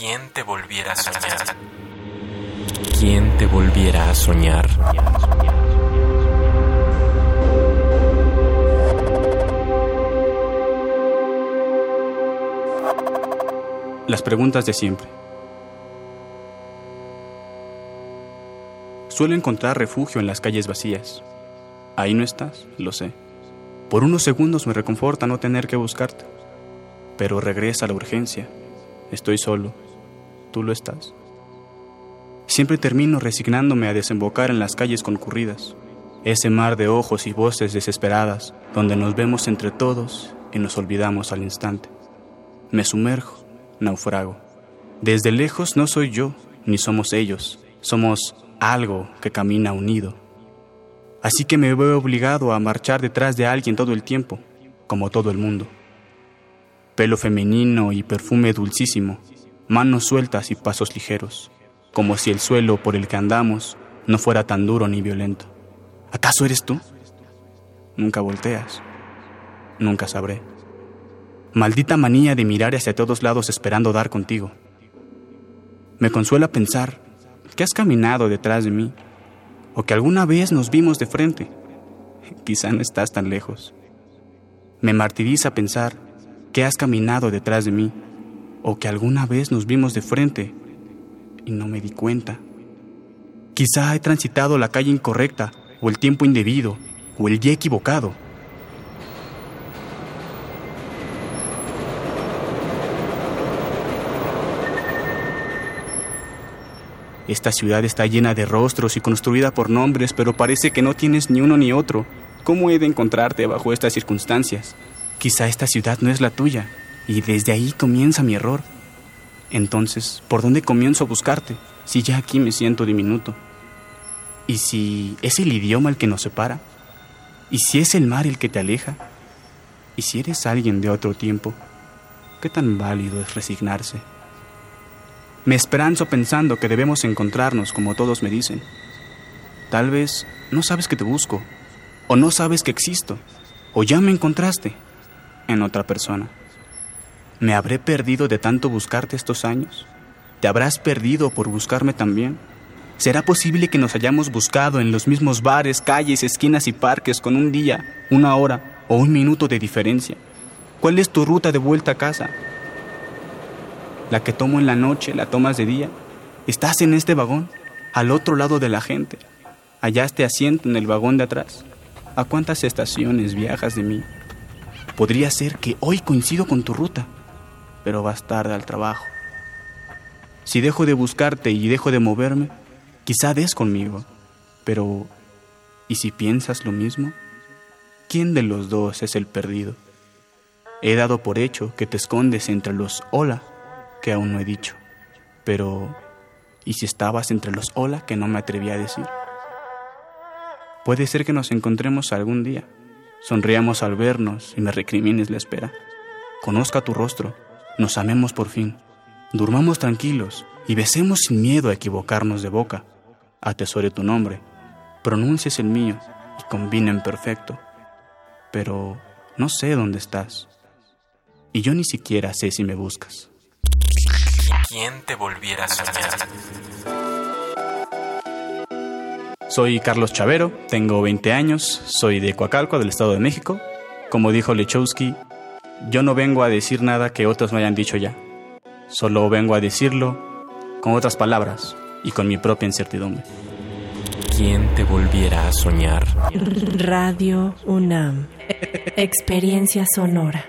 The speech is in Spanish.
¿Quién te volviera a soñar? ¿Quién te volviera a soñar? Las preguntas de siempre. Suelo encontrar refugio en las calles vacías. Ahí no estás, lo sé. Por unos segundos me reconforta no tener que buscarte. Pero regresa la urgencia. Estoy solo. ¿Tú lo estás? Siempre termino resignándome a desembocar en las calles concurridas. Ese mar de ojos y voces desesperadas, donde nos vemos entre todos y nos olvidamos al instante. Me sumerjo, naufrago. Desde lejos no soy yo, ni somos ellos. Somos algo que camina unido. Así que me veo obligado a marchar detrás de alguien todo el tiempo, como todo el mundo. Pelo femenino y perfume dulcísimo, manos sueltas y pasos ligeros, como si el suelo por el que andamos no fuera tan duro ni violento. ¿Acaso eres tú? Nunca volteas. Nunca sabré. Maldita manía de mirar hacia todos lados esperando dar contigo. Me consuela pensar que has caminado detrás de mí o que alguna vez nos vimos de frente. Quizá no estás tan lejos. Me martiriza pensar que has caminado detrás de mí o que alguna vez nos vimos de frente y no me di cuenta. Quizá he transitado la calle incorrecta o el tiempo indebido o el día equivocado. Esta ciudad está llena de rostros y construida por nombres, pero parece que no tienes ni uno ni otro. ¿Cómo he de encontrarte bajo estas circunstancias? Quizá esta ciudad no es la tuya, y desde ahí comienza mi error. Entonces, ¿por dónde comienzo a buscarte si ya aquí me siento diminuto? ¿Y si es el idioma el que nos separa? ¿Y si es el mar el que te aleja? ¿Y si eres alguien de otro tiempo? ¿Qué tan válido es resignarse? Me esperanzo pensando que debemos encontrarnos como todos me dicen. Tal vez no sabes que te busco, o no sabes que existo, o ya me encontraste en otra persona. ¿Me habré perdido de tanto buscarte estos años? ¿Te habrás perdido por buscarme también? ¿Será posible que nos hayamos buscado en los mismos bares, calles, esquinas y parques con un día, una hora o un minuto de diferencia? ¿Cuál es tu ruta de vuelta a casa? la que tomo en la noche, la tomas de día. Estás en este vagón, al otro lado de la gente. Hallaste asiento en el vagón de atrás. ¿A cuántas estaciones viajas de mí? Podría ser que hoy coincido con tu ruta, pero vas tarde al trabajo. Si dejo de buscarte y dejo de moverme, quizá des conmigo, pero ¿y si piensas lo mismo? ¿Quién de los dos es el perdido? He dado por hecho que te escondes entre los hola que aún no he dicho. Pero, ¿y si estabas entre los hola que no me atreví a decir? Puede ser que nos encontremos algún día, sonriamos al vernos y me recrimines la espera. Conozca tu rostro, nos amemos por fin, durmamos tranquilos y besemos sin miedo a equivocarnos de boca. Atesore tu nombre, pronuncies el mío y combinen perfecto. Pero no sé dónde estás. Y yo ni siquiera sé si me buscas. ¿Quién te volviera a soñar? Soy Carlos Chavero, tengo 20 años, soy de Coacalco, del Estado de México. Como dijo Lechowski, yo no vengo a decir nada que otros me hayan dicho ya. Solo vengo a decirlo con otras palabras y con mi propia incertidumbre. ¿Quién te volviera a soñar? Radio UNAM. Experiencia sonora.